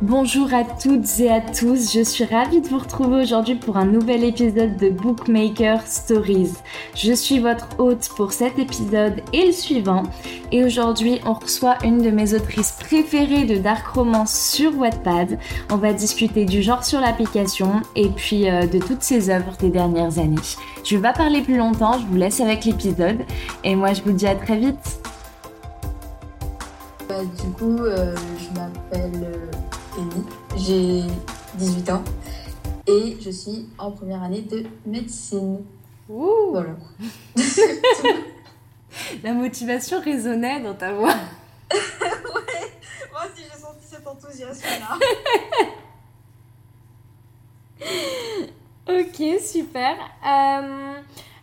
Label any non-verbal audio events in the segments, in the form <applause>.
Bonjour à toutes et à tous, je suis ravie de vous retrouver aujourd'hui pour un nouvel épisode de Bookmaker Stories. Je suis votre hôte pour cet épisode et le suivant, et aujourd'hui on reçoit une de mes autrices préférées de dark romance sur Wattpad. On va discuter du genre sur l'application et puis euh, de toutes ses œuvres des dernières années. Je vais pas parler plus longtemps, je vous laisse avec l'épisode, et moi je vous dis à très vite. Bah, du coup, euh, je m'appelle euh, j'ai 18 ans et je suis en première année de médecine. Ouh. Voilà. <laughs> La motivation résonnait dans ta voix. <laughs> ouais, moi aussi j'ai senti cet enthousiasme-là. <laughs> ok, super. Euh,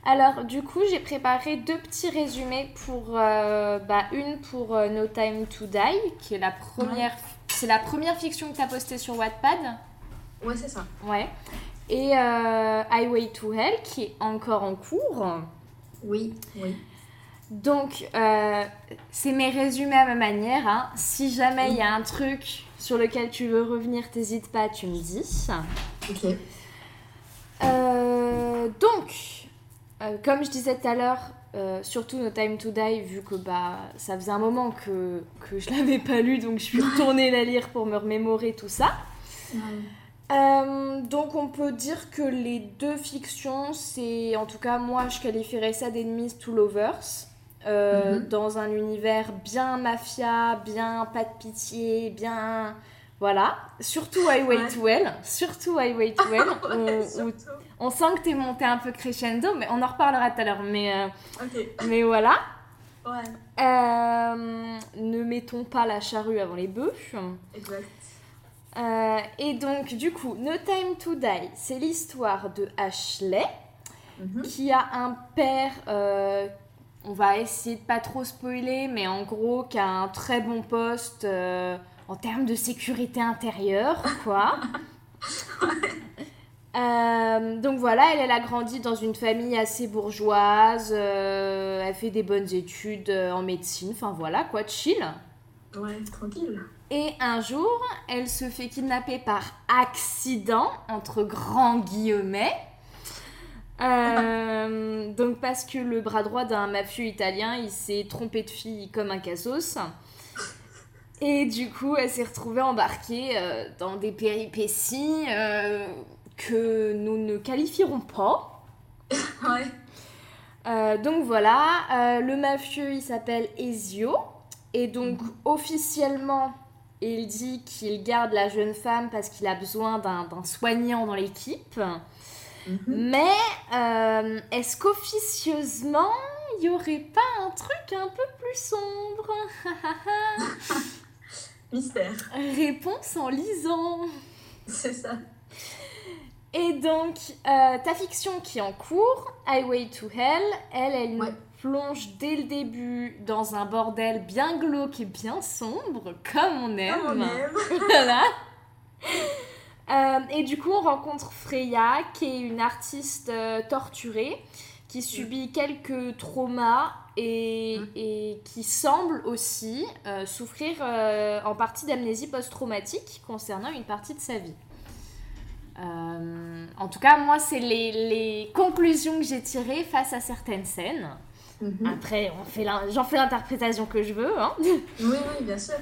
alors, du coup, j'ai préparé deux petits résumés pour. Euh, bah, une pour euh, No Time to Die, qui est la première c'est la première fiction que tu as postée sur Wattpad Ouais, c'est ça. Ouais. Et euh, Highway to Hell, qui est encore en cours. Oui, oui. Donc, euh, c'est mes résumés à ma manière. Hein. Si jamais il y a un truc sur lequel tu veux revenir, t'hésites pas, tu me dis. Ok. Euh, donc, comme je disais tout à l'heure, euh, surtout No Time to Die, vu que bah, ça faisait un moment que, que je <laughs> l'avais pas lu, donc je suis retournée la lire pour me remémorer tout ça. Euh, donc on peut dire que les deux fictions, c'est en tout cas moi je qualifierais ça d'Enemies to Lovers. Euh, mhm. Dans un univers bien mafia, bien pas de pitié, bien voilà, surtout Highway to Hell, surtout Highway to Hell, on, sent que t'es monté un peu crescendo, mais on en reparlera tout à l'heure. Mais, euh, mais voilà. Ouais. Euh, ne mettons pas la charrue avant les bœufs. Exact. Euh, et donc, du coup, No Time to Die, c'est l'histoire de Ashley, mhm. qui a un père, on va essayer de pas trop spoiler, mais en gros, qui a un très bon poste en termes de sécurité intérieure, quoi. <laughs> Euh, donc voilà, elle, elle a grandi dans une famille assez bourgeoise, euh, elle fait des bonnes études euh, en médecine, enfin voilà quoi, chill. Ouais, tranquille. Et un jour, elle se fait kidnapper par accident, entre grands guillemets. <laughs> donc parce que le bras droit d'un mafieux italien, il s'est trompé de fille comme un cassos. Et du coup, elle s'est retrouvée embarquée euh, dans des péripéties euh, que nous ne qualifierons pas. <laughs> ouais. Euh, donc voilà, le mafieux il s'appelle Ezio. Et donc officiellement, il dit qu'il garde la jeune femme parce qu'il a besoin d'un soignant dans l'équipe. Mhm. Mais est-ce qu'officieusement, il n'y aurait pas un truc un peu plus sombre? <laughs> Mystère. Réponse en lisant. C'est ça. Et donc, euh, ta fiction qui est en cours, Highway to Hell, elle, elle plonge dès le début dans un bordel bien glauque et bien sombre, comme on aime. Comme on aime. <laughs> voilà. Euh, et du coup, on rencontre Freya, qui est une artiste euh, torturée, qui subit quelques traumas et, mm. et qui semble aussi euh, souffrir euh, en partie d'amnésie post-traumatique concernant une partie de sa vie. Euh, en tout cas, moi, c'est les, les, conclusions que j'ai tirées face à certaines scènes. Mm-hmm. Après, j'en fais l'interprétation que je veux. Hein. Oui, oui, bien sûr.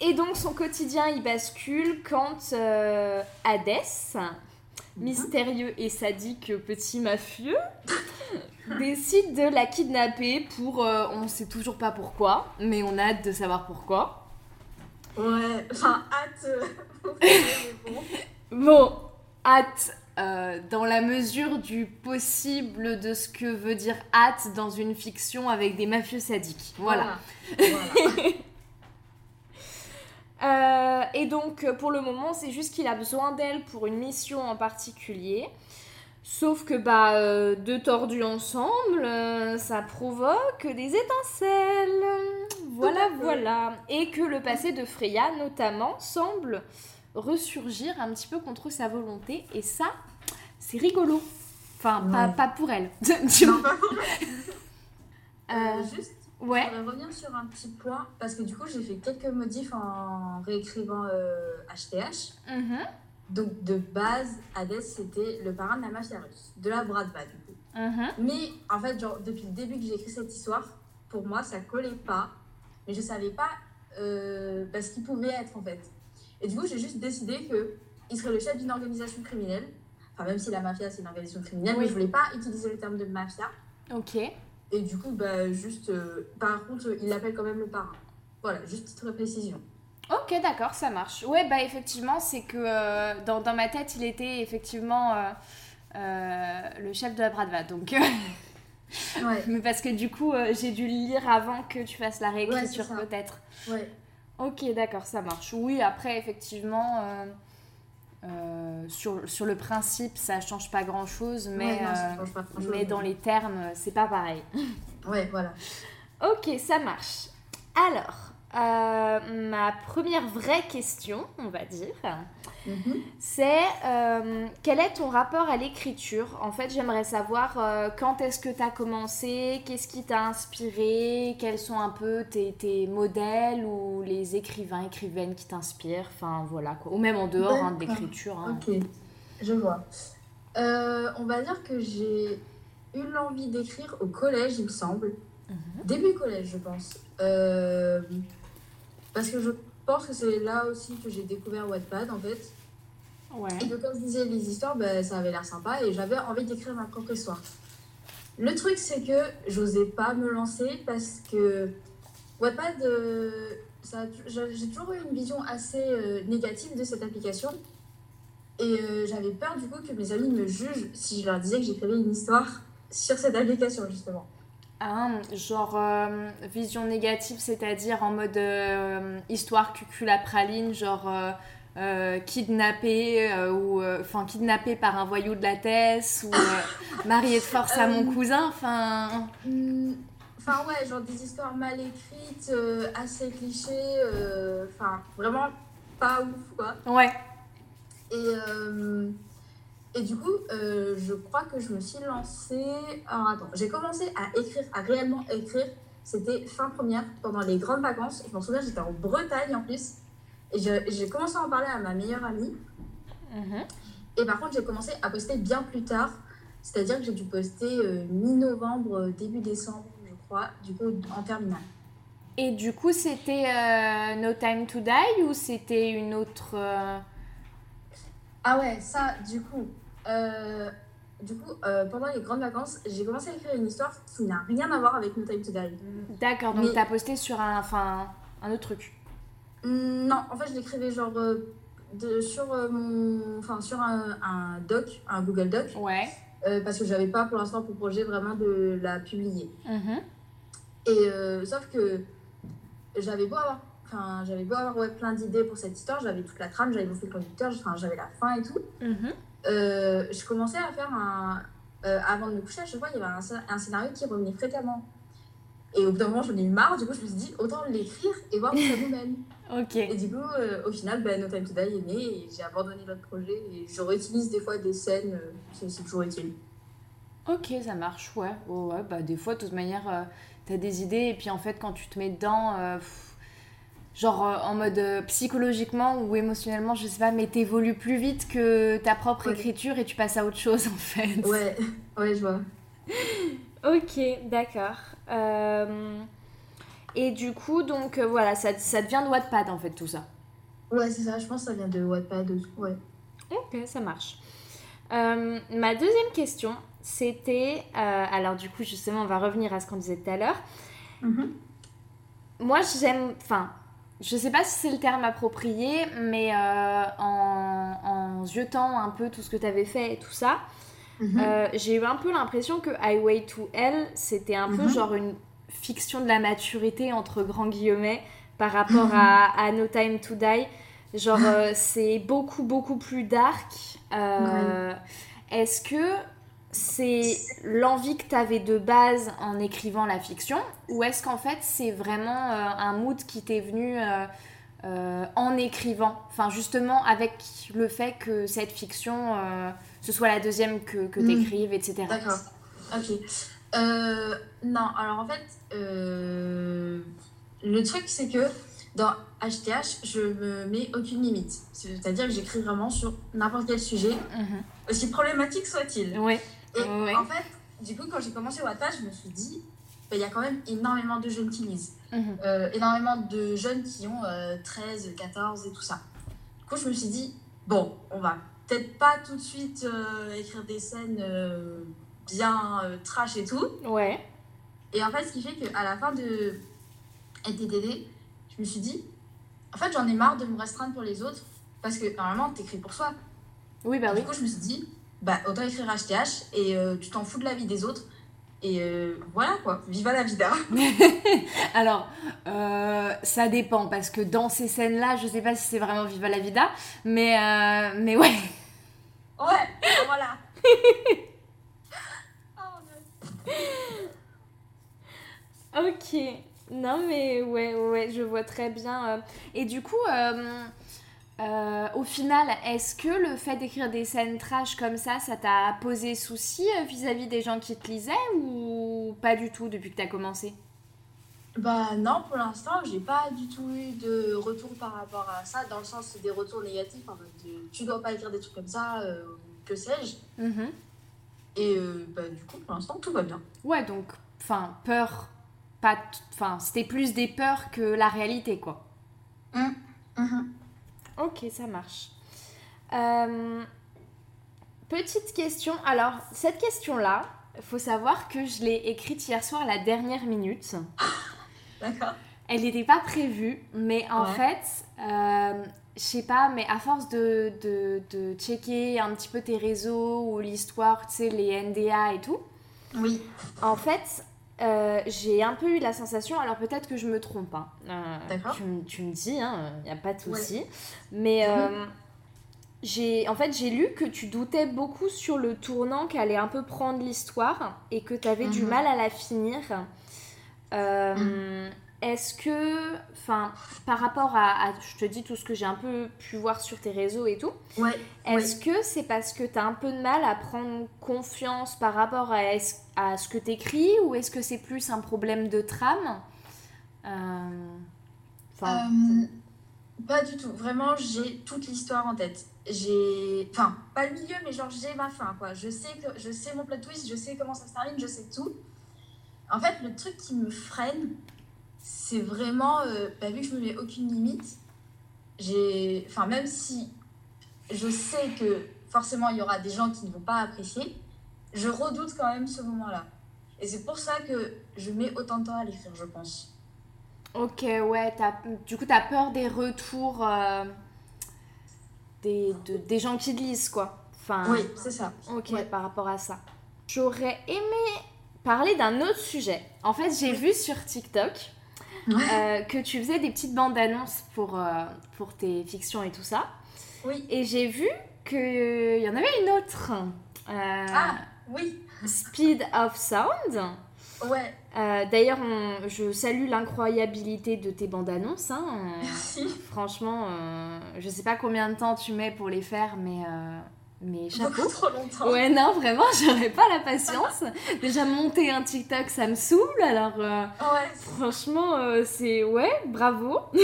et donc, son quotidien, il bascule quand Hadès, mm-hmm. mystérieux et sadique petit mafieux, décide de la kidnapper pour. Euh, on sait toujours pas pourquoi, mais on a hâte de savoir pourquoi. Ouais, enfin, hâte. Euh, <laughs> bon. bon, hâte. Euh, dans la mesure du possible de ce que veut dire hâte dans une fiction avec des mafieux sadiques. Voilà. <laughs> et donc, pour le moment, c'est juste qu'il a besoin d'elle pour une mission en particulier. Sauf que bah euh, deux tordus ensemble, euh, ça provoque des étincelles. Voilà, voilà. Et que le passé de Freya, notamment, semble ressurgir un petit peu contre sa volonté. Et ça, c'est rigolo. Enfin, pas, pour elle. non, pas pour elle. <laughs> Euh, juste Ouais. Je voudrais revenir sur un petit point parce que du coup, j'ai fait quelques modifs en réécrivant HTH. Mhm. Donc, de base, Hades, c'était le parrain de la mafia russe, de la Bradva, du coup. Mhm. Mais en fait, genre, depuis le début que j'ai écrit cette histoire, pour moi, ça collait pas. Mais je savais pas euh, bah, ce qu'il pouvait être, en fait. Et du coup, j'ai juste décidé qu'il serait le chef d'une organisation criminelle. Enfin, même si la mafia, c'est une organisation criminelle, Oui. mais je voulais pas utiliser le terme de mafia. Ok. Et du coup, bah, juste. euh, par contre, il l'appelle quand même le parrain. Voilà, juste petite précision. Ok, d'accord, ça marche. Ouais, bah effectivement, c'est que euh, dans, dans ma tête, il était effectivement euh, euh, le chef de la Bradva. Donc, <laughs> Ouais, mais parce que du coup, j'ai dû le lire avant que tu fasses la réécriture, peut-être. ouais. Ok, d'accord, ça marche. Oui, après, effectivement, sur, sur le principe, ça change pas mais, non, change pas grand-chose. mais dans les termes, c'est pas pareil. Ouais, voilà. <laughs> Ok, ça marche. Alors, euh, ma première vraie question, on va dire, Mhm. c'est euh, quel est ton rapport à l'écriture? En fait, j'aimerais savoir euh, quand est-ce que tu as commencé, qu'est-ce qui t'a inspiré, quels sont un peu tes, tes modèles ou les écrivains, écrivaines qui t'inspirent, enfin voilà quoi. Ou même en dehors hein, de l'écriture. hein. Ok, je vois. On va dire que j'ai eu l'envie d'écrire au collège, il me semble. Mhm. Début collège, je pense. Euh, parce que je pense que c'est là aussi que j'ai découvert Wattpad, en fait. Ouais. Et que quand je disais les histoires, ben, ça avait l'air sympa et j'avais envie d'écrire ma propre histoire. Le truc, c'est que j'osais pas me lancer parce que Wattpad, euh, j'ai toujours eu une vision assez euh, négative de cette application. Et euh, j'avais peur du coup que mes amis me jugent si je leur disais que j'écrivais une histoire sur cette application, justement. Genre euh, vision négative, c'est-à-dire en mode euh, histoire cucul à praline, genre euh, euh, kidnappé euh, ou enfin kidnappé par un voyou de la Tess ou <laughs> marié de force à mon cousin, enfin Hmm, Enfin ouais, genre des histoires mal écrites, assez clichés, enfin vraiment pas ouf quoi. ouais. Et, et du coup, euh, je crois que je me suis lancée. Alors attends, j'ai commencé à écrire, à réellement écrire. C'était fin première, pendant les grandes vacances. Je m'en souviens, j'étais en Bretagne en plus. Et j'ai commencé à en parler à ma meilleure amie. Mhm. Et par contre, j'ai commencé à poster bien plus tard. C'est-à-dire que j'ai dû poster euh, mi-novembre, euh, début décembre, je crois, du coup, en terminale. Et du coup, c'était euh, No Time to Die ou c'était une autre Ah ouais, ça, du coup, euh, du coup euh, pendant les grandes vacances, j'ai commencé à écrire une histoire qui n'a rien à voir avec No Time to Die. D'accord, donc Mais- t'as posté sur un enfin un autre truc. Hmm, Non, en fait, je l'écrivais genre euh, de, sur, mon, enfin, sur un, un doc, un Google Doc, Ouais. parce que j'avais pas pour l'instant pour projet vraiment de la publier. Mhm. Et sauf que j'avais beau avoir, enfin, j'avais beau avoir ouais, plein d'idées pour cette histoire, j'avais toute la trame, j'avais mon fil conducteur, j'avais la fin et tout. Mhm. Euh, je commençais à faire un. euh, avant de me coucher, à chaque fois, il y avait un, sc- un scénario qui revenait fréquemment. Et au bout d'un moment, j'en ai eu marre, du coup, je me suis dit, autant l'écrire et voir où ça nous mène. <laughs> Ok. Et du coup, euh, au final, ben, No Time to Die est né et j'ai abandonné l'autre projet. Et je réutilise des fois des scènes, euh, c'est toujours utile. Ok, ça marche, ouais. Oh, ouais, bah des fois, de toute manière, euh, t'as des idées et puis en fait, quand tu te mets dedans, pff, genre euh, en mode euh, psychologiquement ou émotionnellement, je sais pas, mais t'évolues plus vite que ta propre Ouais. écriture et tu passes à autre chose <laughs> en fait. Ouais, ouais, je vois. Ok, d'accord. Euh, Et du coup, donc euh, voilà, ça, ça devient de Wattpad en fait tout ça. Ouais, c'est ça, je pense que ça vient de Wattpad. Ouais. Ok, ça marche. Euh, ma deuxième question, c'était. euh, alors, du coup, justement, on va revenir à ce qu'on disait tout à l'heure. Mhm. Moi, j'aime. Enfin, je sais pas si c'est le terme approprié, mais euh, en, en jetant un peu tout ce que tu avais fait et tout ça, Mhm. euh, j'ai eu un peu l'impression que Highway to Hell, c'était un peu Mhm. genre une fiction de la maturité, entre grands guillemets, par rapport à, à No Time to Die. Genre, euh, c'est beaucoup, beaucoup plus dark. Est-ce que c'est l'envie que tu avais de base en écrivant la fiction ou est-ce qu'en fait c'est vraiment euh, un mood qui t'est venu euh, euh, en écrivant? Enfin, justement, avec le fait que cette fiction, ce soit la deuxième que, que Mm. tu écrives, etc. D'accord. Ok. Non, alors en fait, le truc c'est que dans HTH, je me mets aucune limite. C'est-à-dire que j'écris vraiment sur n'importe quel sujet, Mhm. aussi problématique soit-il. Ouais. Et Ouais. en fait, du coup, quand j'ai commencé Wattpad, je me suis dit, bah, il y a quand même énormément de jeunes qui lisent. Mhm. Euh, énormément de jeunes qui ont euh, 13, 14 et tout ça. Du coup, je me suis dit, bon, on va peut-être pas tout de suite euh, écrire des scènes euh, bien trash et tout. Ouais. Et en fait, ce qui fait qu'à la fin de LTTD, je me suis dit, en fait, j'en ai marre de me restreindre pour les autres. Parce que normalement, t'écris pour soi. Oui, bah du oui. coup, je me suis dit, bah, autant écrire HTH et euh, tu t'en fous de la vie des autres. Et euh, voilà quoi, viva la vida. <laughs> <laughs> Alors, euh, ça dépend parce que dans ces scènes-là, je sais pas si c'est vraiment Viva la Vida, mais, mais ouais. Ouais, voilà. <laughs> Oh. Ok. Non, mais ouais, ouais, je vois très bien. Et du coup, euh, au final, est-ce que le fait d'écrire des scènes trash comme ça, ça t'a posé souci euh, vis-à-vis des gens qui te lisaient ou pas du tout depuis que t'as commencé? Bah non, pour l'instant, j'ai pas du tout eu de retour par rapport à ça, dans le sens des retours négatifs, en fait, de, tu dois pas écrire des trucs comme ça, euh, que sais-je. Mhm. Et euh, bah, du coup, pour l'instant, tout va bien. Ouais, donc, enfin, peur, pas. t- Enfin, c'était plus des peurs que la réalité, quoi. Mhm. Ok, ça marche. Euh, petite question. Alors, cette question-là, faut savoir que je l'ai écrite hier soir à la dernière minute. <laughs> D'accord. Elle n'était pas prévue, mais en Ouais. fait, euh, je sais pas, mais à force de, de, de checker un petit peu tes réseaux ou l'histoire, tu sais, les NDA et tout, Oui. en fait, euh, j'ai un peu eu la sensation, alors peut-être que je me trompe, hein, euh, D'accord. tu, me- tu me dis, il n'y a pas de Ouais. souci, mais euh, j'ai, en fait, j'ai lu que tu doutais beaucoup sur le tournant qu'allait un peu prendre l'histoire et que tu avais du Mhm. mal à la finir. Euh, Est-ce que, enfin, par rapport à, à- je te dis tout ce que j'ai un peu pu voir sur tes réseaux et tout, Ouais. est-ce que c'est parce que tu as un peu de mal à prendre confiance par rapport à, ce que tu écris ou est-ce que c'est plus un problème de trame Euh, Euh, pas du tout. Vraiment, j'ai toute l'histoire en tête. J'ai. Enfin, pas le milieu, mais genre, j'ai ma fin, quoi. Je sais, que... je sais mon plot twist, je sais comment ça se termine, je sais tout. En fait, le truc qui me freine, c'est vraiment. euh, bah, vu que je me mets aucune limite, j'ai. Enfin, même si je sais que forcément il y aura des gens qui ne vont pas apprécier, je redoute quand même ce moment-là. Et c'est pour ça que je mets autant de temps à l'écrire, je pense. ok, ouais, du coup, tu as peur des retours euh, des, de- des gens qui te lisent, quoi. Enfin, Oui, c'est ça. Ok, Ouais. par rapport à ça. J'aurais aimé parler d'un autre sujet. En fait, j'ai vu sur TikTok euh, que tu faisais des petites bandes annonces pour, euh, pour tes fictions et tout ça. Oui. Et j'ai vu qu'il y en avait une autre. Euh, Ah, oui. Speed of Sound. Ouais, Euh, D'ailleurs, je salue l'incroyabilité de tes bandes annonces. hein. Euh, merci. franchement, euh, je sais pas combien de temps tu mets pour les faire, mais, mais chapeau. Beaucoup trop longtemps. Ouais, non, vraiment, <laughs> j'aurais pas la patience. Déjà, monter un TikTok, ça me saoule. Alors, euh, Ouais. franchement, euh, c'est. Ouais, bravo. <laughs>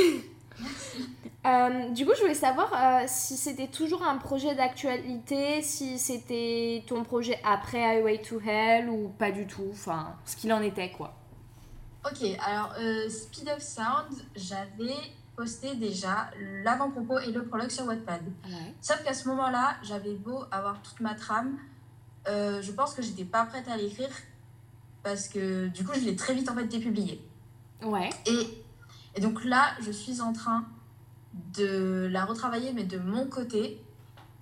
Euh, du coup, je voulais savoir si c'était toujours un projet d'actualité, si c'était ton projet après Highway to Hell ou pas du tout. Enfin, ce qu'il en était, quoi. Ok, alors Speed of Sound, j'avais posté déjà l'avant-propos et le prologue sur Wattpad. Ouais. Sauf qu'à ce moment-là, j'avais beau avoir toute ma trame, euh, je pense que j'étais pas prête à l'écrire parce que du coup, je l'ai très vite en fait dépublié. Ouais. Et, et donc là, je suis en train de la retravailler, mais de mon côté.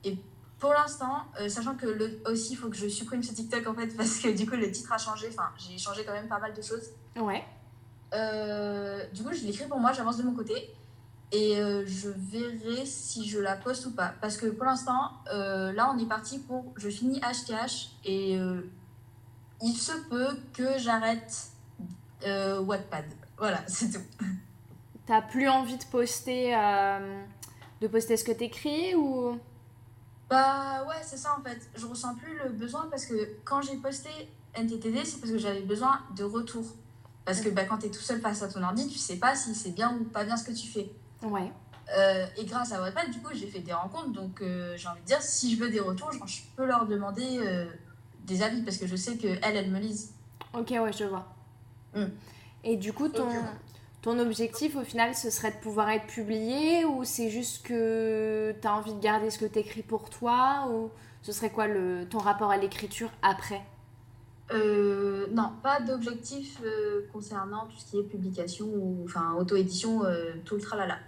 Et pour l'instant, euh, sachant que le, aussi, il faut que je supprime ce TikTok en fait, <laughs> parce que du coup, le titre a changé. Enfin, j'ai changé quand même pas mal de choses. Ouais. Euh, du coup, je l'écris pour moi, j'avance de mon côté. Et euh, je verrai si je la poste ou pas. Parce que pour l'instant, euh, là, on est parti pour. Je finis HTH et euh, il se peut que j'arrête Wattpad. Voilà, <laughs> c'est tout. T'as plus envie de poster, euh, de poster ce que t'écris ou? Bah ouais, c'est ça en fait. Je ressens plus le besoin parce que quand j'ai posté NTTD, c'est parce que j'avais besoin de retour. Parce que bah, quand tu es tout seul face à ton ordi, tu sais pas si c'est bien ou pas bien ce que tu fais. Ouais. Euh, et grâce à Wattpad, du coup, j'ai fait des rencontres. Donc, euh, j'ai envie de dire, si je veux des retours, genre, je peux leur demander euh, des avis parce que je sais qu'elles, elles me lisent. Ok, ouais, je vois. Mm. Et du coup, ton objectif au final, ce serait de pouvoir être publié ou c'est juste que tu as envie de garder ce que tu écris pour toi ou ce serait quoi le, ton rapport à l'écriture après? Euh, non, pas d'objectif euh, concernant tout ce qui est publication ou enfin auto-édition, euh, tout le tralala.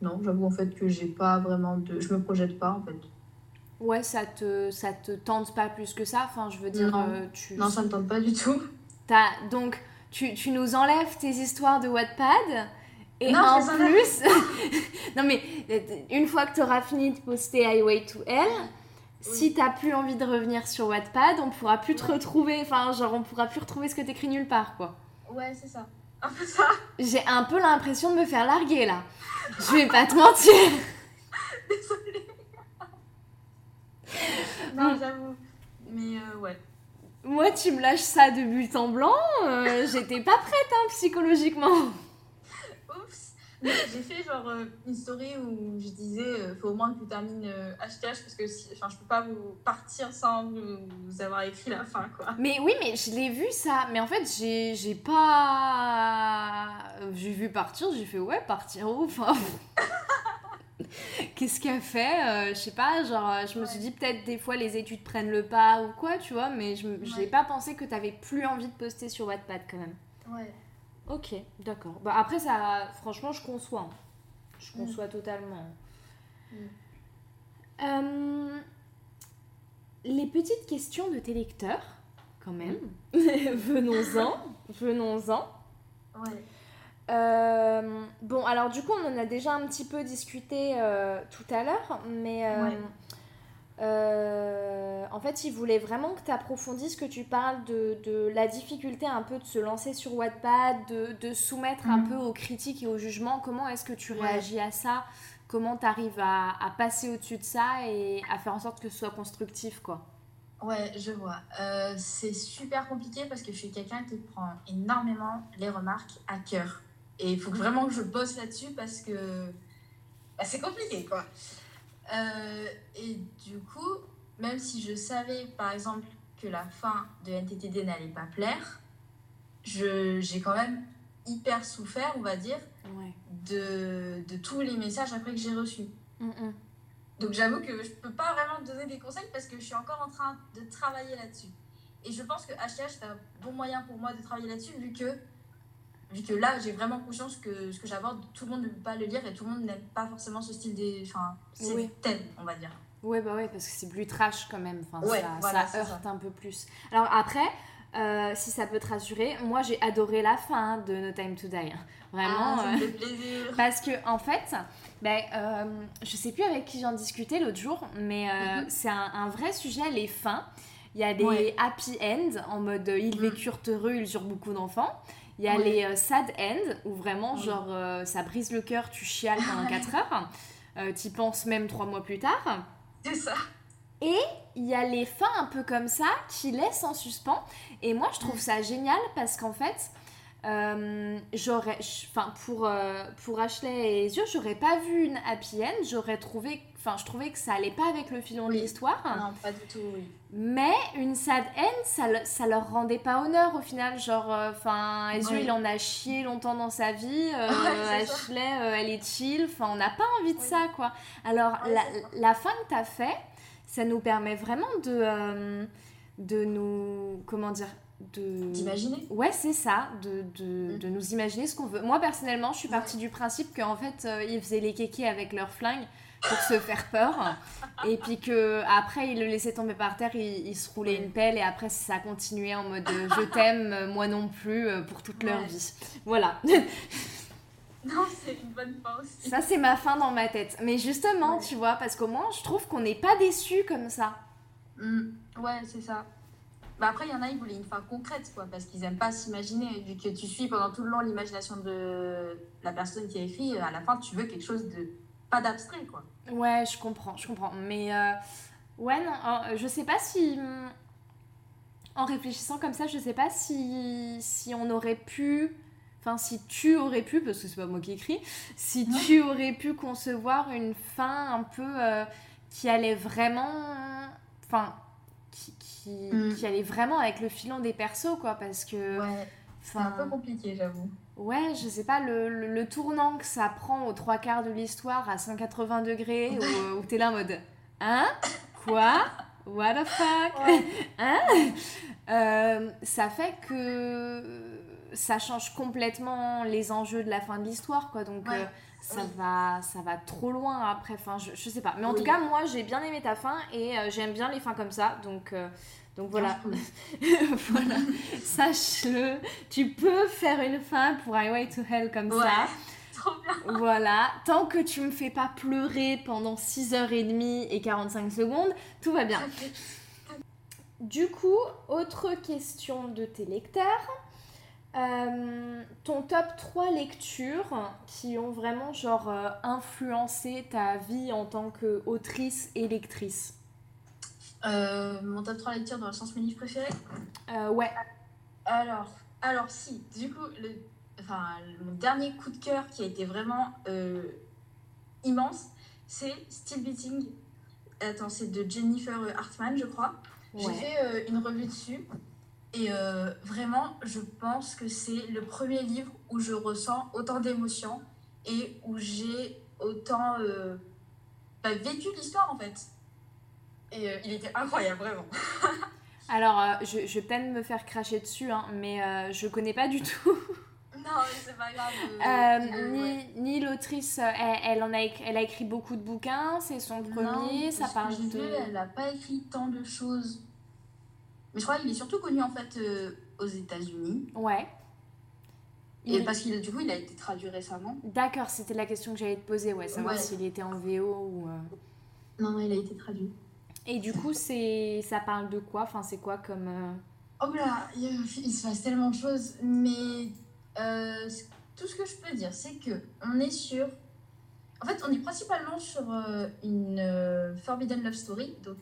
Non, j'avoue en fait que j'ai pas vraiment de. Je me projette pas en fait. Ouais, ça te, ça te tente pas plus que ça? Enfin, je veux dire, Non. tu. Non, ça me tente pas du tout. t'as- donc, tu, tu nous enlèves tes histoires de Wattpad. Et Non, en plus, <laughs> non mais une fois que tu auras fini de poster Highway to Hell, si t'as plus envie de revenir sur Wattpad, on pourra plus te Ouais. retrouver. Enfin, genre, on pourra plus retrouver ce que t'écris nulle part, quoi. Ouais, c'est ça. Un peu ça. J'ai un peu l'impression de me faire larguer là. Je vais pas te mentir. <laughs> Désolée. non, j'avoue. Mais euh, ouais. Moi, tu me lâches ça de but en blanc. euh, J'étais pas prête, hein, psychologiquement. <laughs> J'ai fait genre euh, une story où je disais euh, faut au moins que tu termines euh, HTH parce que si, je peux pas vous partir sans vous, vous avoir écrit la fin quoi. Mais oui, mais je l'ai vu ça. Mais en fait, j'ai pas. J'ai vu partir, j'ai fait ouais, partir où Enfin. <laughs> Qu'est-ce qu'elle fait Euh, Je sais pas, genre, euh, je me suis dit peut-être des fois les études prennent le pas ou quoi, tu vois, mais je j'ai Ouais. pas pensé que t'avais plus envie de poster sur Wattpad quand même. Ouais. Ok, d'accord. Bah après ça, franchement, je conçois. hein. Je Mm. conçois totalement. Mm. Euh, les petites questions de tes lecteurs, quand même. Mm. <laughs> venons-en, venons-en. Ouais. Euh, bon, alors du coup, on en a déjà un petit peu discuté euh, tout à l'heure, mais Ouais. Euh, en fait, il voulait vraiment que tu approfondisses, que tu parles de, de la difficulté un peu de se lancer sur Wattpad, de, de soumettre un Mhm. peu aux critiques et aux jugements. Comment est-ce que tu Ouais. réagis à ça? Comment tu arrives à, à passer au-dessus de ça et à faire en sorte que ce soit constructif, quoi? Ouais, je vois. Euh, c'est super compliqué parce que je suis quelqu'un qui prend énormément les remarques à cœur. Et il faut vraiment que je bosse là-dessus parce que bah, c'est compliqué, quoi. Euh, et du coup, même si je savais, par exemple, que la fin de NTTD n'allait pas plaire, je- j'ai quand même hyper souffert, on va dire, Ouais. de, de tous les messages après que j'ai reçus. Donc j'avoue que je peux pas vraiment te donner des conseils parce que je suis encore en train de travailler là-dessus. Et je pense que HTH c'est un bon moyen pour moi de travailler là-dessus vu que, vu que là j'ai vraiment conscience que ce que j'aborde, tout le monde ne peut pas le lire et tout le monde n'aime pas forcément ce style des... Enfin, c'est Oui. on va dire. Ouais, bah ouais, parce que c'est plus trash quand même. Enfin, Ouais, ça, voilà, ça heurte un peu plus. Alors après, euh, si ça peut te rassurer, moi j'ai adoré la fin de No Time to Die. hein. Vraiment. Ah, ça euh, me fait plaisir. <laughs> Parce que en fait, ben, euh, je sais plus avec qui j'en discutais l'autre jour, mais euh, Mhm. c'est un, un vrai sujet, les fins. Il y a des Ouais. happy ends en mode euh, ils Mhm. vécurent heureux, ils eurent beaucoup d'enfants. Il y a Ouais. les euh, sad ends où vraiment, genre, euh, ça brise le cœur, tu chiales pendant 4 <laughs> heures. Euh, T'y penses même 3 mois plus tard. C'est ça. Il y a les fins un peu comme ça qui laissent en suspens. Et moi, je trouve ça génial parce qu'en fait, euh, j'aurais, enfin pour pour Ashley et Ezio, j'aurais pas vu une happy end. J'aurais trouvé, enfin, je trouvais que ça allait pas avec le filon de l'histoire. Non, pas du tout, oui. Mais une sad end, ça, ça leur rendait pas honneur au final. Genre, enfin, Ezio, Ouais. il en a chié longtemps dans sa vie. euh, <laughs> Ouais. Ashley, euh, elle est chill. Enfin, on n'a pas envie de Oui. ça, quoi. Alors, Ouais, la, fin que t'as fait, ça nous permet vraiment de, euh, de nous, comment dire, de... D'imaginer Ouais, c'est ça, de, de, Mm. de nous imaginer ce qu'on veut. Moi, personnellement, je suis Ouais. partie du principe qu'en fait, euh, ils faisaient les kékés avec leurs flingues pour se faire peur. Et puis que après ils le laissaient tomber par terre, ils, ils se roulaient une pelle et après ça continuait en mode euh, je t'aime, euh, moi non plus, euh, pour toute leur vie. Voilà. Non, c'est une bonne fin aussi. ça, c'est ma fin dans ma tête. Mais justement, Ouais. tu vois, parce qu'au moins, je trouve qu'on n'est pas déçus comme ça. Mm, Ouais, c'est ça. Bah après, il y en a, ils voulaient une fin concrète, quoi, parce qu'ils aiment pas s'imaginer. Vu que tu suis pendant tout le long l'imagination de la personne qui a écrit, à la fin, tu veux quelque chose de pas d'abstrait, quoi. Ouais, je comprends, je comprends. Mais euh, ouais, non, euh, je sais pas si. hum, en réfléchissant comme ça, je sais pas si, si on aurait pu. Enfin, si tu aurais pu, parce que c'est pas moi qui écris, si tu aurais pu concevoir une fin un peu euh, qui allait vraiment. Enfin, qui, qui, Mm. qui allait vraiment avec le filon des persos, quoi, parce que. Ouais, c'est un peu compliqué, j'avoue. Ouais, je sais pas, le, le, le tournant que ça prend aux trois quarts de l'histoire à 180 degrés, où, où t'es là en mode Hein? Quoi? What the fuck? Ouais. Hein? Euh, Ça fait que ça change complètement les enjeux de la fin de l'histoire, quoi. Donc Ouais. euh, ça, Oui. va, ça va trop loin après. Enfin, je, je sais pas. Mais en Oui. tout cas, moi, j'ai bien aimé ta fin et euh, j'aime bien les fins comme ça. Donc, euh, donc voilà. <laughs> Voilà, sache-le. Tu peux faire une fin pour Highway to Hell comme Ouais. ça. Voilà, tant que tu me fais pas pleurer pendant 6h30 et 45 secondes, tout va bien. Du coup, autre question de tes lecteurs. Euh, ton top 3 lectures qui ont vraiment genre euh, influencé ta vie en tant qu'autrice et lectrice? Euh, mon top 3 lecture dans le sens mes livres préférés Euh, ouais, Alors, alors si, du coup, le, enfin, mon dernier coup de cœur qui a été vraiment euh, immense, c'est Still Beating. Attends, c'est de Jennifer Hartman, je crois. J'ai ouais. fait euh, une revue dessus. Et euh, vraiment, je pense que c'est le premier livre où je ressens autant d'émotions et où j'ai autant euh, bah, vécu l'histoire en fait. Et euh, il était incroyable, vraiment. <laughs> Alors, euh, je, je vais peut-être me faire cracher dessus, hein, mais euh, je connais pas du <laughs> tout. Non, mais c'est pas grave. euh, ouais. ni, ni l'autrice, elle, elle en a, écrit- elle a écrit beaucoup de bouquins, c'est son premier, Non, ça parle de... vu, elle n'a pas écrit tant de choses. Mais je crois qu'il est surtout connu en fait aux États-Unis. Ouais. Et Il- parce qu'il du coup, il a été traduit récemment. D'accord, c'était la question que j'allais te poser, ouais, savoir Ouais. s'il était en VO ou... Non, non, il a été traduit. Et du coup, c'est ça parle de quoi? Enfin, c'est quoi comme... euh, Oh là, il, se passe tellement de choses, mais euh, tout ce que je peux dire, c'est que on est sur. En fait, on est principalement sur euh, une Forbidden Love Story, donc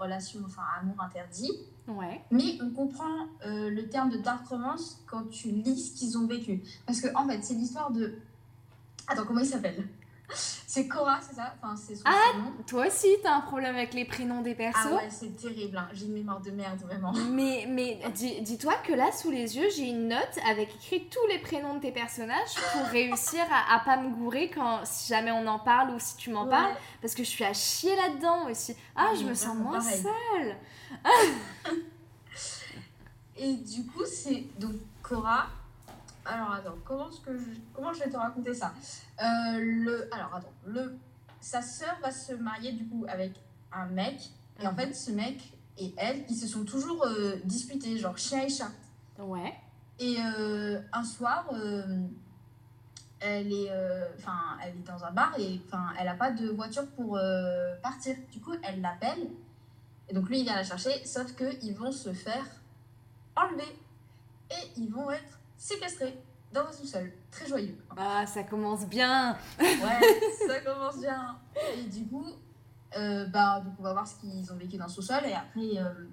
relation, enfin amour interdit. Ouais. Mais on comprend le terme de dark romance quand tu lis ce qu'ils ont vécu. Parce que, en fait, c'est l'histoire de. Attends, comment il s'appelle? <laughs> C'est Cora, c'est ça? Enfin, c'est son Ah. Toi aussi, t'as un problème avec les prénoms des persos? Ah ouais, c'est terrible, hein. j'ai une mémoire de merde, vraiment. Mais, mais dis- dis-toi que là, sous les yeux, j'ai une note avec écrit tous les prénoms de tes personnages pour <laughs> réussir à, à pas me gourer quand, si jamais on en parle ou si tu m'en Ouais. parles. Parce que je suis à chier là-dedans aussi. Ah, Oui, je me sens moins pareil. seule. <laughs> Et du coup, c'est donc Cora. Alors attends, comment, que je... comment je vais te raconter ça? Euh, le... Alors attends, le... sa sœur va se marier du coup avec un mec. Et en Mhm. fait, ce mec et elle, ils se sont toujours euh, disputés, genre chien et chat. Ouais. Et euh, un soir, elle, est, enfin, elle est dans un bar et elle n'a pas de voiture pour partir. Du coup, elle l'appelle. Et donc lui, il vient la chercher, sauf qu'ils vont se faire enlever. Et ils vont être séquestrés dans un sous-sol. Très joyeux. Ah, ça commence bien. Ouais, ça commence bien. Et du coup, euh, bah, donc on va voir ce qu'ils ont vécu dans le sous-sol. Et après, euh,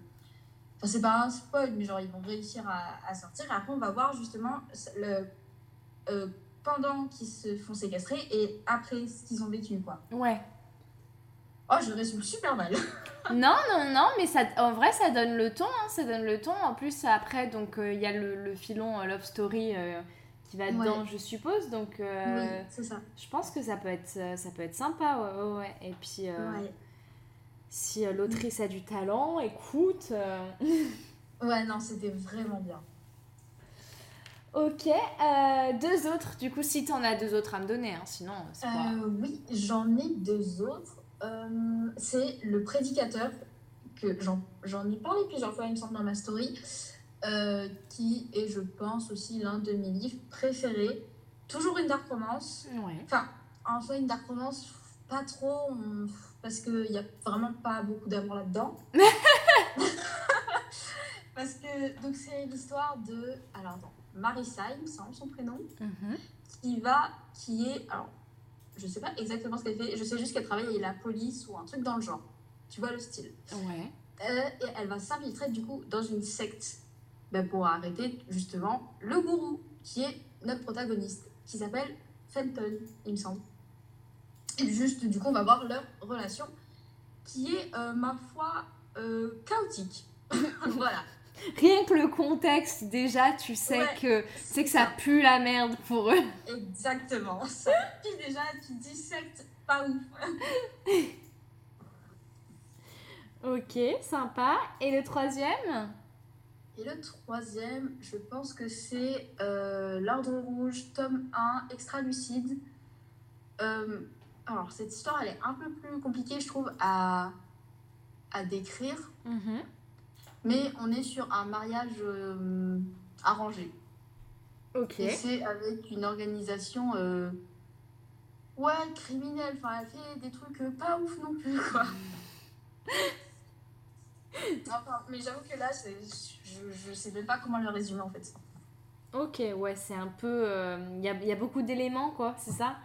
enfin, c'est pas un spoil, mais genre, ils vont réussir à, à sortir. Et après, on va voir justement le, euh, pendant qu'ils se font séquestrer et après ce qu'ils ont vécu, quoi. Ouais. Oh, je résume super mal. <laughs> Non, non, non, mais ça, en vrai, ça donne le ton. hein, ça donne le ton. En plus, après, donc, euh, il y a le, le filon euh, Love Story euh, qui va Ouais. dedans, je suppose. Donc, Oui, c'est ça. je pense que ça peut être, ça peut être sympa. Ouais, ouais, ouais. Et puis, Ouais. si l'autrice a du talent, écoute. <laughs> ouais, non, c'était vraiment bien. Ok, euh, deux autres. Du coup, si t'en as deux autres à me donner, hein, sinon, c'est pas. Euh, oui, j'en ai deux autres. Euh, c'est le prédicateur, que j'en j'en ai parlé plusieurs fois, il me semble, dans ma story, euh, qui est, je pense, aussi l'un de mes livres préférés. Toujours une dark romance. Ouais. Enfin, en soi, une dark romance, pas trop, on- parce qu'il n'y a vraiment pas beaucoup d'amour là-dedans. <laughs> parce que, donc, c'est l'histoire de. Alors, attends, Marissa, il me semble, son prénom Mhm. qui va, qui est, alors, je sais pas exactement ce qu'elle fait, je sais juste qu'elle travaille avec la police ou un truc dans le genre. Tu vois le style. Ouais. Euh, et elle va s'infiltrer du coup dans une secte ben, pour arrêter justement le gourou qui est notre protagoniste, qui s'appelle Fenton, il me semble. Et juste, du coup, on va voir leur relation qui est, euh, ma foi, euh, chaotique. <laughs> voilà. Rien que le contexte, déjà, tu sais que c'est que ça, pue la merde pour eux. Exactement. Ça pue déjà, tu dis secte, pas ouf. <laughs> ok, sympa. Et le troisième? Et le troisième, je pense que c'est euh, L'Ordre Rouge, tome 1, extra lucide. Euh, alors, cette histoire, elle est un peu plus compliquée, je trouve, à, à décrire. Mhm. Mais on est sur un mariage euh, arrangé. Ok. Et c'est avec une organisation. euh, ouais, criminelle. Enfin, elle fait des trucs euh, pas ouf non plus, quoi. <laughs> enfin, mais j'avoue que là, c'est- je, je sais même pas comment le résumer en fait. Ok, ouais, c'est un peu. Il y, a, y a beaucoup d'éléments, quoi, c'est ça?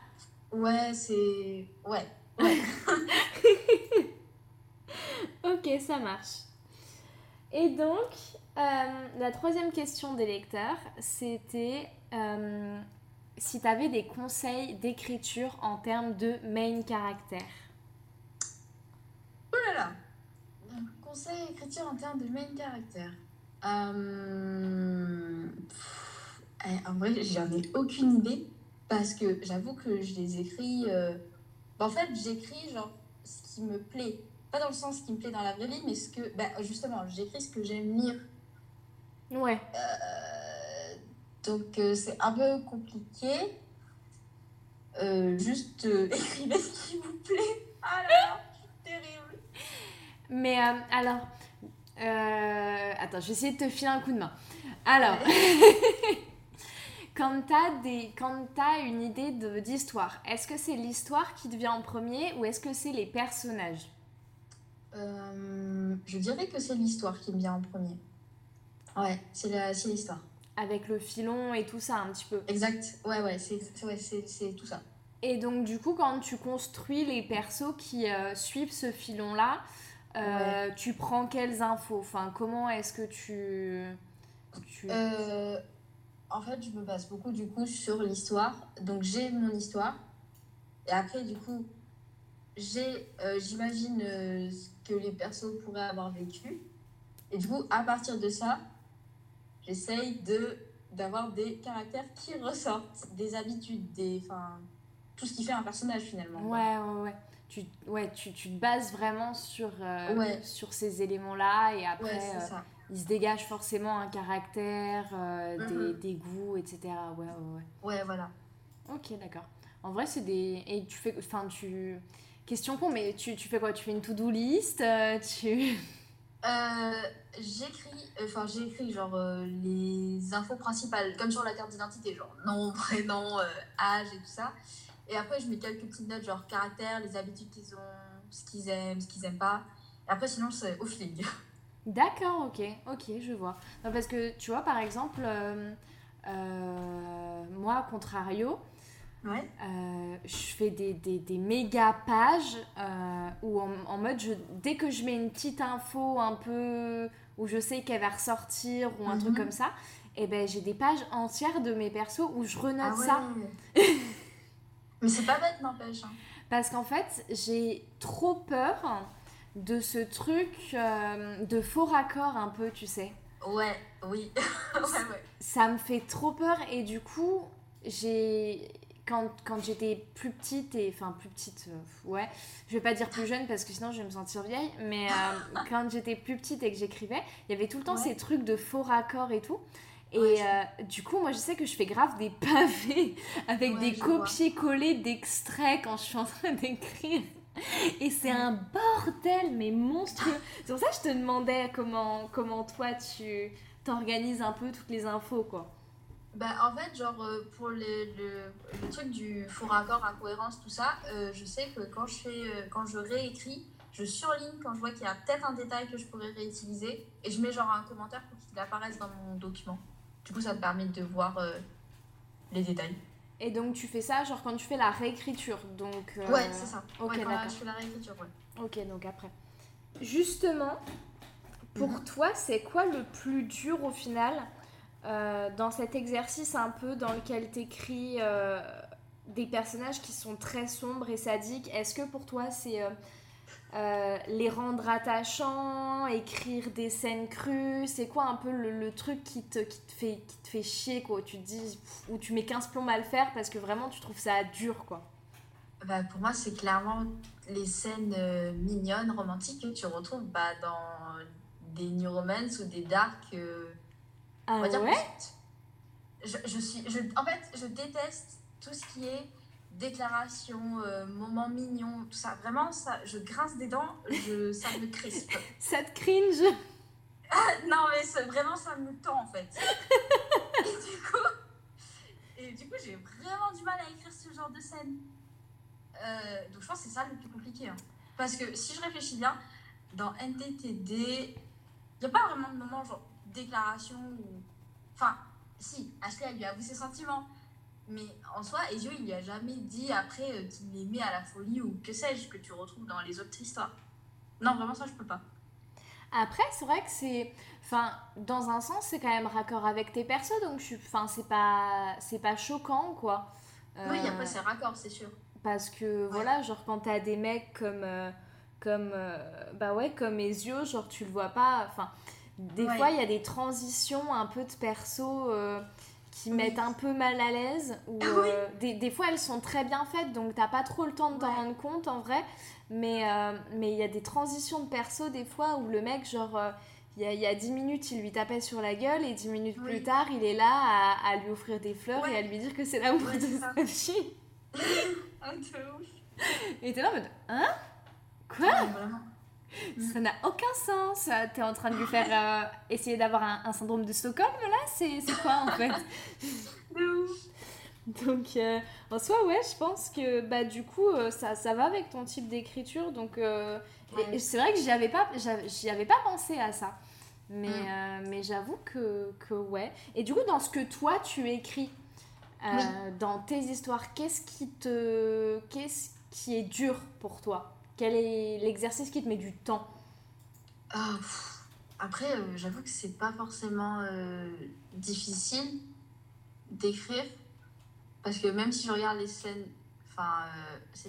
Ouais, c'est. Ouais. <laughs> Ok, ça marche. Et donc, euh, la troisième question des lecteurs, c'était euh, si tu avais des conseils d'écriture en termes de main caractère. Oh là là Conseil écriture en termes de main caractère. Euh... En vrai, j'en ai aucune idée parce que j'avoue que je les écris. en fait, j'écris genre ce qui me plaît. Pas dans le sens qui me plaît dans la vraie vie, mais ce que. Bah, justement, j'écris ce que j'aime lire. Ouais. Euh, donc, euh, c'est un peu compliqué. Euh, juste <laughs> écrivez ce qui vous plaît. Ah là là, terrible. Mais alors, attends, je vais essayer de te filer un coup de main. Alors, <laughs> quand t'as des, quand une idée d'histoire, est-ce que c'est l'histoire qui te vient en premier ou est-ce que c'est les personnages? Euh, je dirais que c'est l'histoire qui me vient en premier. Ouais, c'est l'histoire. Avec le filon et tout ça un petit peu. Exact. Ouais, ouais, c'est ouais, tout ça. Et donc du coup, quand tu construis les persos qui euh, suivent ce filon-là, euh, tu prends quelles infos? Enfin, comment est-ce que tu... tu... Euh, en fait, je me base beaucoup du coup sur l'histoire. Donc j'ai mon histoire. Et après, du coup, j'ai, j'imagine que les persos pourraient avoir vécu. Et du coup, à partir de ça, j'essaye de d'avoir des caractères qui ressortent, des habitudes, des, enfin, tout ce qui fait un personnage finalement. Ouais, ouais, ouais. Tu, ouais, tu, tu te bases vraiment sur, euh, Ouais. sur ces éléments-là et après, Ouais, euh, il se dégage forcément un caractère, euh, des, des goûts, etc. Ouais, ouais, ouais. Ouais, voilà. Ok, d'accord. En vrai, c'est des... Et tu fais... Enfin, tu... Question con, mais tu, tu fais quoi? Tu fais une to-do list euh, Tu... <laughs> Euh, j'écris, enfin j'ai écrit genre euh, les infos principales, comme sur la carte d'identité, genre nom, <laughs> prénom, âge et tout ça. Et après je mets quelques petites notes genre caractère, les habitudes qu'ils ont, ce qu'ils aiment, ce qu'ils aiment pas. Et après sinon c'est au feeling. <laughs> D'accord, ok, ok, je vois. Non, parce que tu vois, par exemple, moi, contrario, Ouais. euh, je fais des, des, des méga pages euh, où en, en mode, je, dès que je mets une petite info un peu où je sais qu'elle va ressortir ou un Mhm. truc comme ça, et ben j'ai des pages entières de mes persos où je renote Ah ouais. ça. <laughs> Mais c'est pas bête n'empêche. hein. Parce qu'en fait, j'ai trop peur de ce truc euh, de faux raccord un peu, tu sais. Ouais, oui. <laughs> ouais, ouais. ça me fait trop peur et du coup j'ai quand, quand j'étais plus petite et enfin plus petite euh, ouais. Je vais pas dire plus jeune parce que sinon je vais me sentir vieille mais euh, <laughs> quand j'étais plus petite et que j'écrivais il y avait tout le temps Ouais. ces trucs de faux raccords et tout. Et Ouais, euh, du coup moi je sais que je fais grave des pavés <laughs> avec Ouais, des copier-coller d'extraits quand je suis en train d'écrire. Et c'est un bordel mais monstrueux. C'est pour ça que je te demandais comment comment toi tu t'organises un peu toutes les infos quoi Bah, en fait, genre, euh, pour les- le, le truc du faux raccord, incohérence, tout ça, euh, je sais que quand je, fais, euh, quand je réécris, je surligne quand je vois qu'il y a peut-être un détail que je pourrais réutiliser et je mets genre un commentaire pour qu'il apparaisse dans mon document. Du coup, ça me permet de voir les détails. Et donc tu fais ça genre quand tu fais la réécriture. Donc Ouais, c'est ça. Ok, ouais, quand je fais la réécriture, ouais. Ok, donc après. Justement, Pour mhm. toi, c'est quoi le plus dur au final euh, dans cet exercice un peu dans lequel tu écris euh, des personnages qui sont très sombres et sadiques Est-ce que pour toi, c'est euh, les rendre attachants, écrire des scènes crues C'est quoi un peu le, truc qui te, qui, te fait, qui te fait chier quoi, tu dis, où tu mets 15 plombs à le faire parce que vraiment tu trouves ça dur quoi bah, Pour moi, c'est clairement les scènes mignonnes, romantiques que tu retrouves bah, dans des New Romance ou des Dark. Ah ouais je, je, suis, je, En fait, je déteste tout ce qui est déclaration, euh, moment mignon, tout ça. Vraiment, ça, je grince des dents, je, ça me crispe. <laughs> ça te cringe? Ah, Non, mais vraiment, ça me tend en fait. et du coup, et du coup j'ai vraiment du mal à écrire ce genre de scène. Euh, donc je pense que c'est ça le plus compliqué. Hein. Parce que si je réfléchis bien, dans NTTD, il n'y a pas vraiment de moment genre déclaration ou. Enfin, si, Ashley, elle lui avoue ses sentiments. Mais en soi, Ezio, il lui a jamais dit après euh, qu'il l'aimait à la folie ou que sais-je, que tu retrouves dans les autres histoires. Non, vraiment, ça, je peux pas. Après, c'est vrai que c'est. Enfin, dans un sens, c'est quand même raccord avec tes persos, donc je suis. Enfin, c'est pas. C'est pas choquant, quoi. Oui, après, c'est raccord, c'est sûr. Parce que, voilà, genre, quand t'as des mecs comme. Euh, comme euh, bah ouais comme Ezio genre tu le vois pas enfin des fois il y a des transitions un peu de perso euh, qui mettent un peu mal à l'aise ou euh, des, des, fois elles sont très bien faites donc t'as pas trop le temps de t'en rendre compte en vrai. Mais mais il y a des transitions de perso des fois où le mec genre il y, a, il y a 10 minutes, il lui tapait sur la gueule et 10 minutes plus tard, il est là à, à lui offrir des fleurs et à lui dire que c'est l'amour de sa fille. <laughs> et t'es là en mode Hein? Quoi? Ça n'a aucun sens. T'es en train de lui faire euh, essayer d'avoir un, syndrome de Stockholm là? C'est quoi en fait? <laughs> Donc euh, en soi ouais je pense que bah du coup euh, ça, ça va avec ton type d'écriture. Donc c'est vrai que j'y avais pas j'y avais pas pensé à ça. Mais, mm. mais j'avoue que, que ouais. Et du coup dans ce que toi tu écris dans tes histoires qu'est-ce qui te qu'est-ce qui est dur pour toi? Quel est l'exercice qui te met du temps? Ah, Après, euh, j'avoue que c'est pas forcément euh, difficile d'écrire. Parce que même si je regarde les scènes, enfin, euh,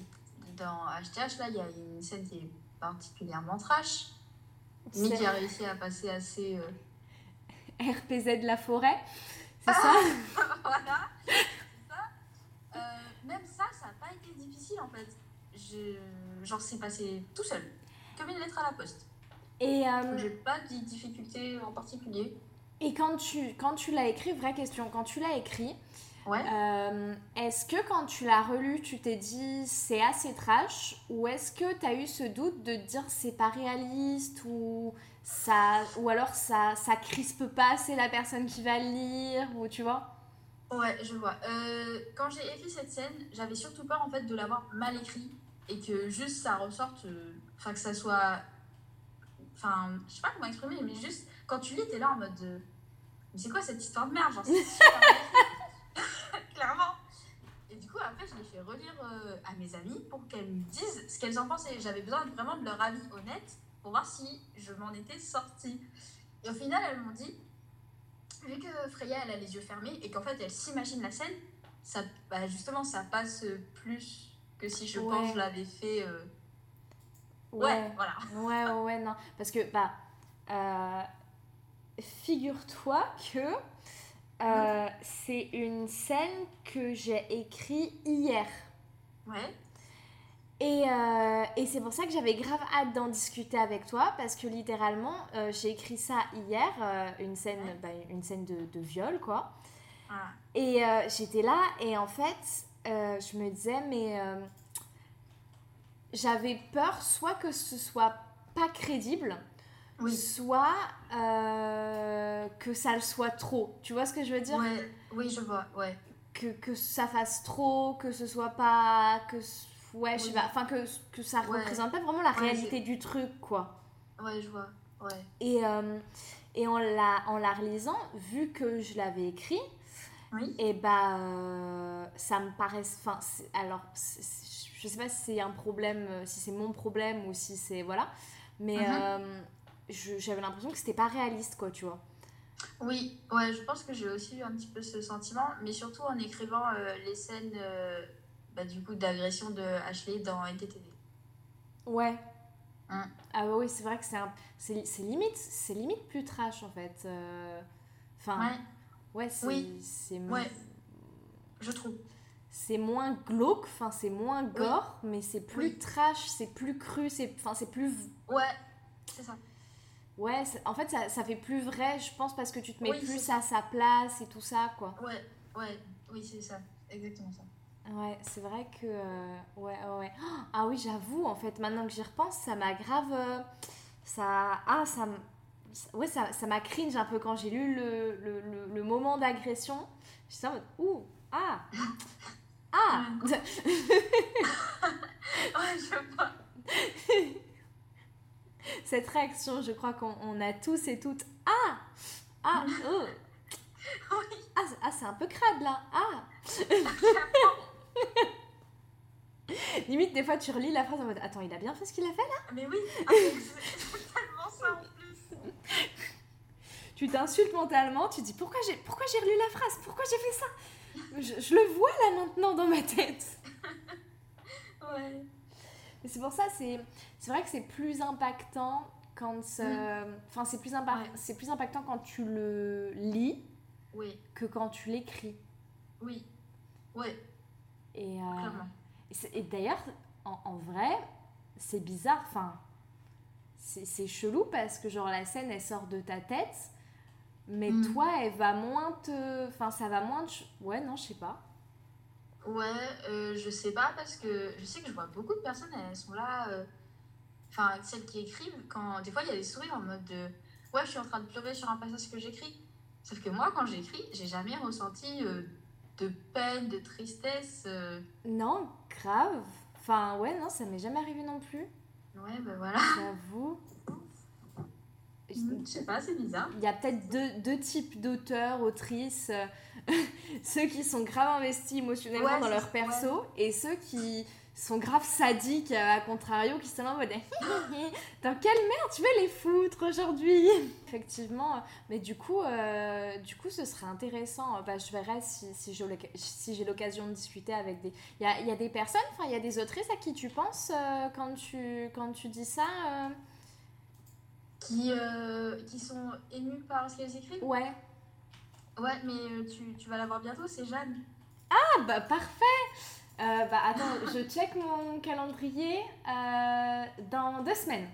dans HTH, là, il y a une scène qui est particulièrement trash. Mais qui a réussi à passer assez. <laughs> RPZ de la forêt, c'est ça? <laughs> Voilà, ça. même ça, ça n'a pas été difficile en fait genre, c'est passé tout seul, comme une lettre à la poste. Et euh, j'ai pas de difficultés en particulier. Et quand tu, quand tu l'as écrit, vraie question, quand tu l'as écrit, ouais. Euh, est-ce que quand tu l'as relu, tu t'es dit c'est assez trash Ou est-ce que tu as eu ce doute de dire c'est pas réaliste ou, ça, ou alors ça, ça crispe pas assez la personne qui va le lire ou tu vois? Ouais, je vois. Euh, quand j'ai écrit cette scène, j'avais surtout peur en fait de l'avoir mal écrit et que juste ça ressorte, euh, enfin que ça soit, enfin je sais pas comment exprimer, mais juste quand tu lis, t'es là en mode, euh, mais c'est quoi cette histoire de merde, genre <laughs> <laughs> clairement. Et du coup après je l'ai fait relire euh, à mes amis pour qu'elles me disent ce qu'elles en pensaient. J'avais besoin vraiment de leur avis honnête pour voir si je m'en étais sortie. Et au final elles m'ont dit, vu que Freya elle a les yeux fermés et qu'en fait elle s'imagine la scène, ça, bah, justement ça passe plus que si je pense je l'avais fait. Euh, ouais. voilà. Ouais, ouais, non. Parce que, bah, euh, figure-toi que euh, c'est une scène que j'ai écrite hier. Ouais. Et, et c'est pour ça que j'avais grave hâte d'en discuter avec toi parce que littéralement j'ai écrit ça hier, une scène, bah, une scène de, de viol quoi. Ah. Et j'étais là et en fait euh, je me disais, mais euh, j'avais peur soit que ce soit pas crédible, soit euh, que ça le soit trop. Tu vois ce que je veux dire? Oui, je vois, ouais. Que, que, ça fasse trop, que ce soit pas. Que, ouais, je sais pas. Enfin, que, que ça représente pas vraiment la réalité du truc, quoi. Ouais, je vois, ouais. Et, et en, la, en la relisant, vu que je l'avais écrit, oui. Et bah, euh, ça me paraît. Enfin, alors, je sais pas si c'est un problème, euh, si c'est mon problème ou si c'est. Voilà. Mais euh, j'avais l'impression que c'était pas réaliste, quoi, tu vois. Oui, ouais, je pense que j'ai aussi eu un petit peu ce sentiment, mais surtout en écrivant euh, les scènes bah, du coup d'agression de Ashley dans NTTV. Ouais. Hein. Ah ouais, oui, c'est vrai que c'est un... c'est c'est limite, c'est limite plus trash en fait. Euh, Enfin, Ouais, ouais, c'est Oui. ouais, je trouve. c'est moins glauque, enfin c'est moins gore, mais c'est plus Oui. trash, c'est plus cru, c'est enfin c'est plus Ouais, c'est ça. ouais, en fait ça, ça fait plus vrai, je pense parce que tu te mets plus à sa place et tout ça quoi. Ouais, ouais, oui, c'est ça. Exactement ça. Ouais, c'est vrai que euh, ouais ouais. ouais. Ah oui, j'avoue en fait maintenant que j'y repense, ça m'a grave euh, ça ah ça- ouais ça ça m'a cringe un peu quand j'ai lu le, le, le, le moment d'agression. J'étais en mode ouh ah <laughs> ah Ouais, je vois. Cette réaction, je crois qu'on on a tous et toutes. Ah Ah oh. Oui, Ah, ah, c'est un peu crade là. Ah Limite, des fois, tu relis la phrase en mode Attends, il a bien fait ce qu'il a fait là? Mais oui, ah, c'est tellement ça. <laughs> Tu t'insultes mentalement, tu dis Pourquoi j'ai pourquoi j'ai relu la phrase? Pourquoi j'ai fait ça? Je, je le vois là maintenant dans ma tête. <laughs> Ouais, c'est pour ça, c'est c'est vrai que c'est plus impactant quand. euh, Enfin, c'est plus, impa- Ouais. c'est plus impactant quand tu le lis oui, que quand tu l'écris. oui, ouais, Et, euh, et d'ailleurs, en, en vrai, c'est bizarre, enfin, c'est chelou parce que genre la scène elle sort de ta tête, mais Mm. toi elle va moins te. Enfin, ça va moins te. Ouais, non, je sais pas. Ouais, euh, je sais pas parce que je sais que je vois beaucoup de personnes, elles sont là, euh, enfin celles qui écrivent, quand des fois il y a des sourires en mode de ouais, je suis en train de pleurer sur un passage que j'écris. Sauf que moi, quand j'écris, j'ai jamais ressenti euh, de peine, de tristesse. euh. Non, grave. Enfin, ouais, non, ça m'est jamais arrivé non plus, Ouais, ben voilà. j'avoue. Je sais pas, c'est bizarre. Il y a peut-être deux, deux types d'auteurs, autrices. euh, <laughs> ceux qui sont grave investis émotionnellement Ouais, dans leur perso et ceux qui sont grave sadiques, euh, à contrario, qui sont là en mode Dans quelle merde tu veux les foutre aujourd'hui? <laughs> Effectivement, mais du coup, euh, du coup, ce serait intéressant. euh, Bah, je verrai si, si j'ai l'oc- si j'ai l'occasion de discuter avec des. Il y a, y a des personnes, enfin, il y a des autrices à qui tu penses euh, quand, tu, quand tu dis ça euh, Qui, qui sont émus par ce qu'elles écrivent? Ouais. Ouais, mais tu, tu vas la voir bientôt, c'est Jeanne. Ah bah parfait Euh, Bah attends, je check mon calendrier euh, dans deux semaines.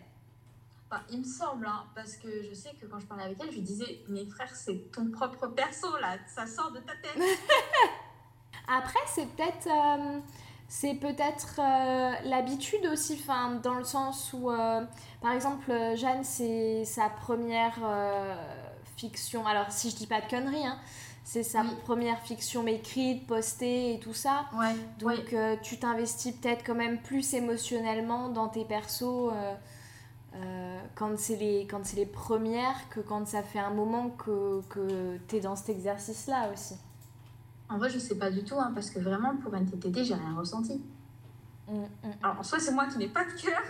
Enfin, il me semble, hein, parce que je sais que quand je parlais avec elle, je lui disais, mais frère, c'est ton propre perso là, ça sort de ta tête. <laughs> Après, c'est peut-être... euh, c'est peut-être l'habitude aussi, enfin, dans le sens où, par exemple, Jeanne, c'est sa première fiction. Alors, si je dis pas de conneries, hein, c'est sa Oui. première fiction écrite, postée et tout ça. Ouais, Donc euh, tu t'investis peut-être quand même plus émotionnellement dans tes persos euh, euh, quand c'est les, quand les premières que quand ça fait un moment que, que tu es dans cet exercice-là aussi. En vrai, je sais pas du tout, hein, parce que vraiment, pour NTTT, j'ai rien ressenti. Mm, mm. Alors, en soi, c'est moi qui n'ai pas de cœur,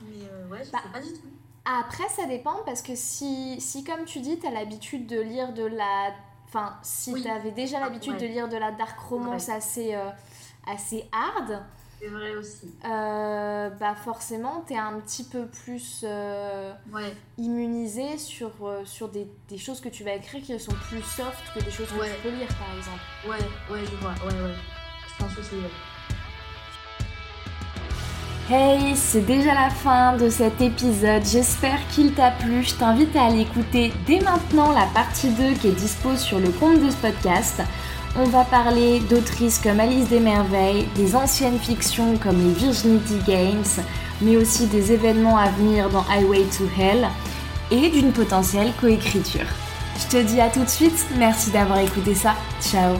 mais ouais, je Bah, sais pas du tout. Après, ça dépend parce que si, si comme tu dis, tu as l'habitude de lire de la... Enfin, si Oui. tu avais déjà l'habitude Ouais. de lire de la dark romance assez, euh, assez hard, C'est vrai aussi. euh, bah forcément, tu es un petit peu plus... euh, Ouais, immunisé sur, euh, sur des, des choses que tu vas écrire qui sont plus soft que des choses que Ouais. tu peux lire par exemple. ouais, ouais, je vois, ouais, ouais. Je pense aussi. Hey, c'est déjà la fin de cet épisode, j'espère qu'il t'a plu. Je t'invite à aller écouter dès maintenant la partie 2 qui est dispo sur le compte de ce podcast. On va parler d'autrices comme Alice des Merveilles, des anciennes fictions comme les Virginity Games, mais aussi des événements à venir dans Highway to Hell et d'une potentielle coécriture. Je te dis à tout de suite, merci d'avoir écouté ça, ciao